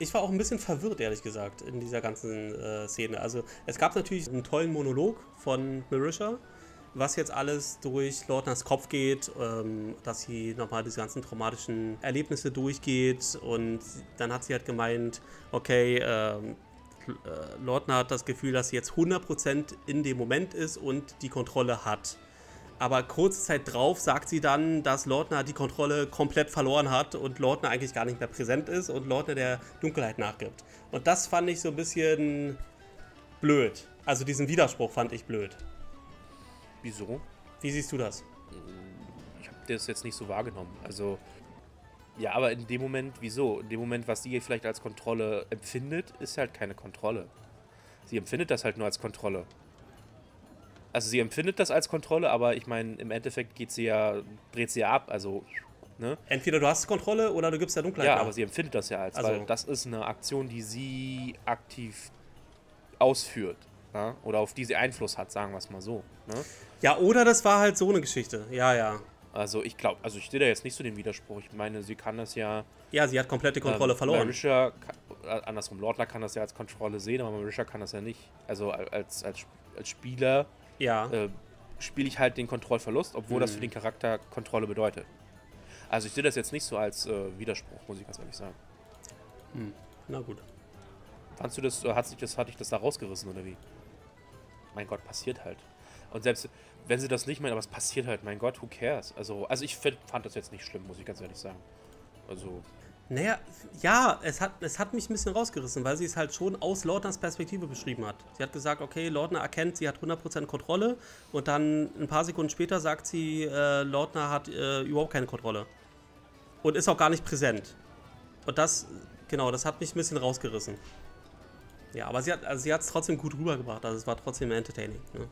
ich war auch ein bisschen verwirrt, ehrlich gesagt, in dieser ganzen äh, Szene. Also es gab natürlich einen tollen Monolog von Marisha, was jetzt alles durch Lordners Kopf geht, ähm, dass sie nochmal diese ganzen traumatischen Erlebnisse durchgeht und dann hat sie halt gemeint, okay, ähm, äh, Lordner hat das Gefühl, dass sie jetzt 100% in dem Moment ist und die Kontrolle hat. Aber kurze Zeit drauf sagt sie dann, dass Lordner die Kontrolle komplett verloren hat und Lordner eigentlich gar nicht mehr präsent ist und Lordner der Dunkelheit nachgibt. Und das fand ich so ein bisschen blöd. Also diesen Widerspruch fand ich blöd. Wieso? Wie siehst du das? Ich habe das jetzt nicht so wahrgenommen. Also, ja, aber in dem Moment, wieso? In dem Moment, was sie vielleicht als Kontrolle empfindet, ist halt keine Kontrolle. Sie empfindet das halt nur als Kontrolle. Also sie empfindet das als Kontrolle, aber ich meine, im Endeffekt geht sie ja, dreht sie ja ab, also, ne? Entweder du hast Kontrolle oder du gibst der Dunkelheit Ja, aber sie empfindet das ja als, Also- weil das ist eine Aktion, die sie aktiv ausführt. Ja? Oder auf die sie Einfluss hat, sagen wir es mal so. Ne? Ja, oder das war halt so eine Geschichte. Ja, ja. Also ich glaube, also ich sehe da jetzt nicht so den Widerspruch. Ich meine, sie kann das ja. Ja, sie hat komplette Kontrolle ähm, verloren. Marisha, kann- äh, andersrum, Lordler kann das ja als Kontrolle sehen, aber Marisha kann das ja nicht. Also als, als, als Spieler Ja. äh, spiele ich halt den Kontrollverlust, obwohl das für Mhm. den Charakter Kontrolle bedeutet. Also ich sehe das jetzt nicht so als äh, Widerspruch, muss ich ganz ehrlich sagen. Na gut. Fandst du das, äh, hat sich das, hat dich das da rausgerissen oder wie? Mein Gott, passiert halt. Und selbst wenn sie das nicht meinen, aber es passiert halt, mein Gott, who cares? Also, also ich find, fand das jetzt nicht schlimm, muss ich ganz ehrlich sagen. Also, Naja, ja, es hat, es hat mich ein bisschen rausgerissen, weil sie es halt schon aus Lordners Perspektive beschrieben hat. Sie hat gesagt, okay, Lordner erkennt, sie hat 100% Kontrolle und dann ein paar Sekunden später sagt sie, äh, Lordner hat äh, überhaupt keine Kontrolle. Und ist auch gar nicht präsent. Und das, genau, das hat mich ein bisschen rausgerissen. Ja, aber sie hat also sie es trotzdem gut rübergebracht, also es war trotzdem entertaining. Ne?